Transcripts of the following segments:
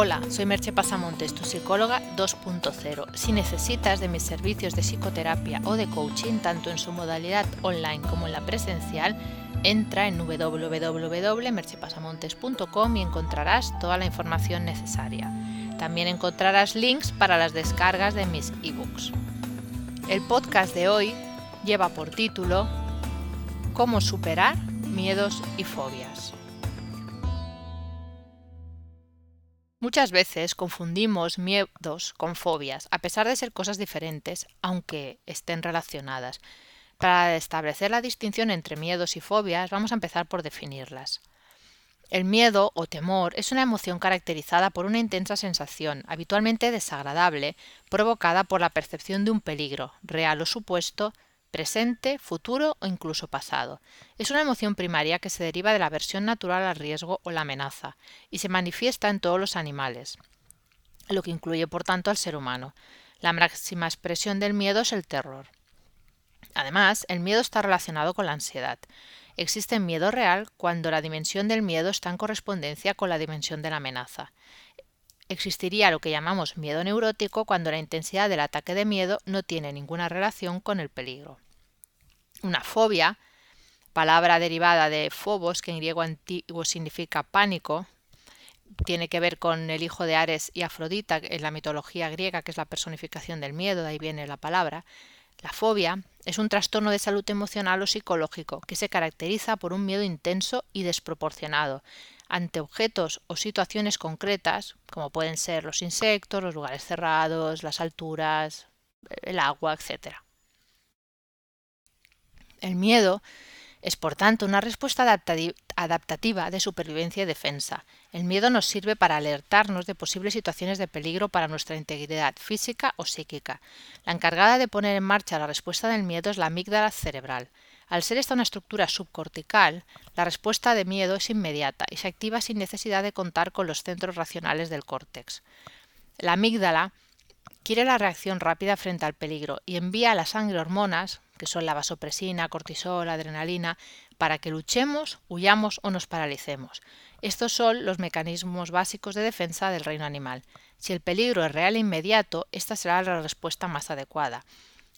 Hola, soy Merche Pasamontes, tu psicóloga 2.0. Si necesitas de mis servicios de psicoterapia o de coaching, tanto en su modalidad online como en la presencial, entra en www.merchepasamontes.com y encontrarás toda la información necesaria. También encontrarás links para las descargas de mis ebooks. El podcast de hoy lleva por título Cómo superar miedos y fobias. Muchas veces confundimos miedos con fobias, a pesar de ser cosas diferentes, aunque estén relacionadas. Para establecer la distinción entre miedos y fobias, vamos a empezar por definirlas. El miedo o temor es una emoción caracterizada por una intensa sensación, habitualmente desagradable, provocada por la percepción de un peligro, real o supuesto, presente, futuro o incluso pasado. Es una emoción primaria que se deriva de la aversión natural al riesgo o la amenaza y se manifiesta en todos los animales, lo que incluye por tanto al ser humano. La máxima expresión del miedo es el terror. Además, el miedo está relacionado con la ansiedad. Existe miedo real cuando la dimensión del miedo está en correspondencia con la dimensión de la amenaza. Existiría lo que llamamos miedo neurótico cuando la intensidad del ataque de miedo no tiene ninguna relación con el peligro. Una fobia, palabra derivada de phobos, que en griego antiguo significa pánico, tiene que ver con el hijo de Ares y Afrodita en la mitología griega, que es la personificación del miedo, de ahí viene la palabra. La fobia es un trastorno de salud emocional o psicológico que se caracteriza por un miedo intenso y desproporcionado, ante objetos o situaciones concretas, como pueden ser los insectos, los lugares cerrados, las alturas, el agua, etc. El miedo es, por tanto, una respuesta adaptativa de supervivencia y defensa. El miedo nos sirve para alertarnos de posibles situaciones de peligro para nuestra integridad física o psíquica. La encargada de poner en marcha la respuesta del miedo es la amígdala cerebral. Al ser esta una estructura subcortical, la respuesta de miedo es inmediata y se activa sin necesidad de contar con los centros racionales del córtex. La amígdala quiere la reacción rápida frente al peligro y envía a la sangre hormonas, que son la vasopresina, cortisol, adrenalina, para que luchemos, huyamos o nos paralicemos. Estos son los mecanismos básicos de defensa del reino animal. Si el peligro es real e inmediato, esta será la respuesta más adecuada.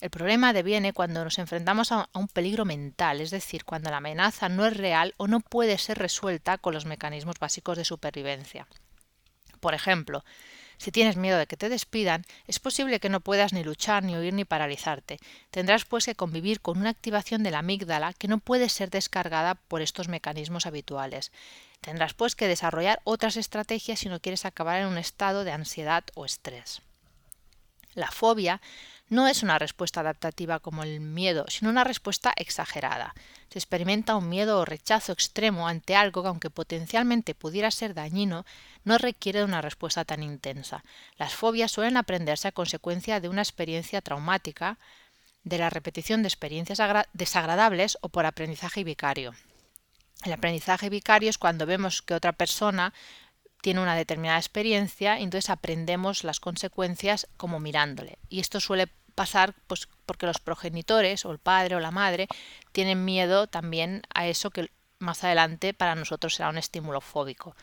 El problema deviene cuando nos enfrentamos a un peligro mental, es decir, cuando la amenaza no es real o no puede ser resuelta con los mecanismos básicos de supervivencia. Por ejemplo, si tienes miedo de que te despidan, es posible que no puedas ni luchar, ni huir, ni paralizarte. Tendrás pues que convivir con una activación de la amígdala que no puede ser descargada por estos mecanismos habituales. Tendrás pues que desarrollar otras estrategias si no quieres acabar en un estado de ansiedad o estrés. La fobia no es una respuesta adaptativa como el miedo, sino una respuesta exagerada. Se experimenta un miedo o rechazo extremo ante algo que, aunque potencialmente pudiera ser dañino, no requiere de una respuesta tan intensa. Las fobias suelen aprenderse a consecuencia de una experiencia traumática, de la repetición de experiencias desagradables o por aprendizaje vicario. El aprendizaje vicario es cuando vemos que otra persona tiene una determinada experiencia y entonces aprendemos las consecuencias como mirándole. Y esto suele pasar pues, porque los progenitores o el padre o la madre tienen miedo también a eso que más adelante para nosotros será un estímulo fóbico.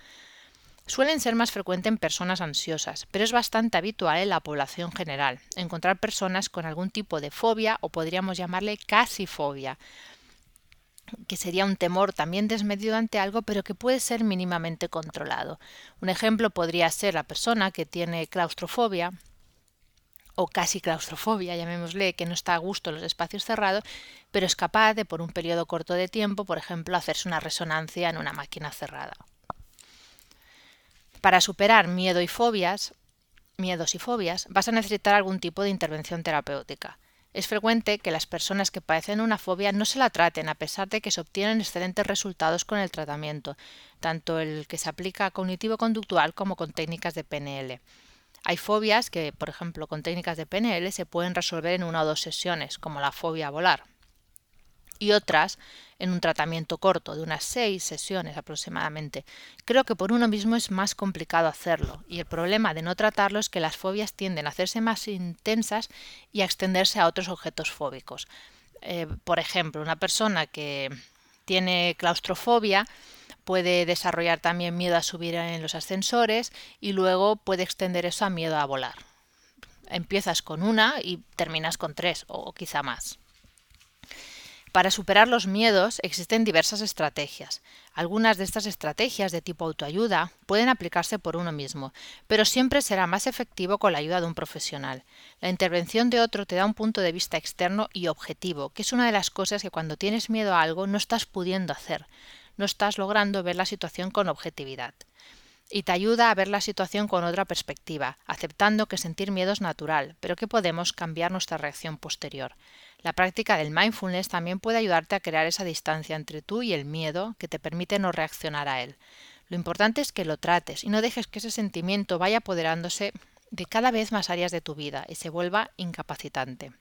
Suelen ser más frecuentes en personas ansiosas, pero es bastante habitual en la población general encontrar personas con algún tipo de fobia o podríamos llamarle casi fobia, que sería un temor también desmedido ante algo, pero que puede ser mínimamente controlado. Un ejemplo podría ser la persona que tiene claustrofobia, o casi claustrofobia, llamémosle, que no está a gusto en los espacios cerrados, pero es capaz de, por un periodo corto de tiempo, por ejemplo, hacerse una resonancia en una máquina cerrada. Para superar miedo y fobias, miedos y fobias, vas a necesitar algún tipo de intervención terapéutica. Es frecuente que las personas que padecen una fobia no se la traten a pesar de que se obtienen excelentes resultados con el tratamiento, tanto el que se aplica cognitivo-conductual como con técnicas de PNL. Hay fobias que, por ejemplo, con técnicas de PNL se pueden resolver en una o dos sesiones, como la fobia a volar. Y otras en un tratamiento corto, de unas seis sesiones aproximadamente. Creo que por uno mismo es más complicado hacerlo, y el problema de no tratarlo es que las fobias tienden a hacerse más intensas y a extenderse a otros objetos fóbicos. Eh, por ejemplo, una persona que tiene claustrofobia puede desarrollar también miedo a subir en los ascensores y luego puede extender eso a miedo a volar. Empiezas con una y terminas con tres o quizá más. Para superar los miedos existen diversas estrategias. Algunas de estas estrategias de tipo autoayuda pueden aplicarse por uno mismo, pero siempre será más efectivo con la ayuda de un profesional. La intervención de otro te da un punto de vista externo y objetivo, que es una de las cosas que cuando tienes miedo a algo no estás pudiendo hacer, no estás logrando ver la situación con objetividad y te ayuda a ver la situación con otra perspectiva, aceptando que sentir miedo es natural, pero que podemos cambiar nuestra reacción posterior. La práctica del mindfulness también puede ayudarte a crear esa distancia entre tú y el miedo que te permite no reaccionar a él. Lo importante es que lo trates y no dejes que ese sentimiento vaya apoderándose de cada vez más áreas de tu vida y se vuelva incapacitante.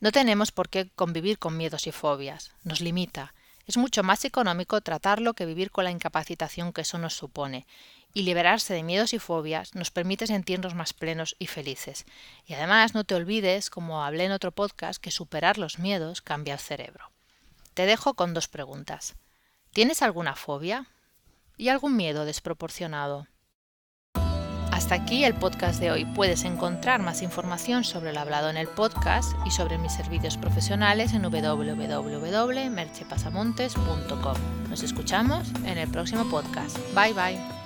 No tenemos por qué convivir con miedos y fobias, nos limita, es mucho más económico tratarlo que vivir con la incapacitación que eso nos supone, y liberarse de miedos y fobias nos permite sentirnos más plenos y felices. Y además no te olvides, como hablé en otro podcast, que superar los miedos cambia el cerebro. Te dejo con dos preguntas. ¿Tienes alguna fobia? ¿Y algún miedo desproporcionado? Hasta aquí el podcast de hoy. Puedes encontrar más información sobre lo hablado en el podcast y sobre mis servicios profesionales en www.merchepasamontes.com. Nos escuchamos en el próximo podcast. Bye bye.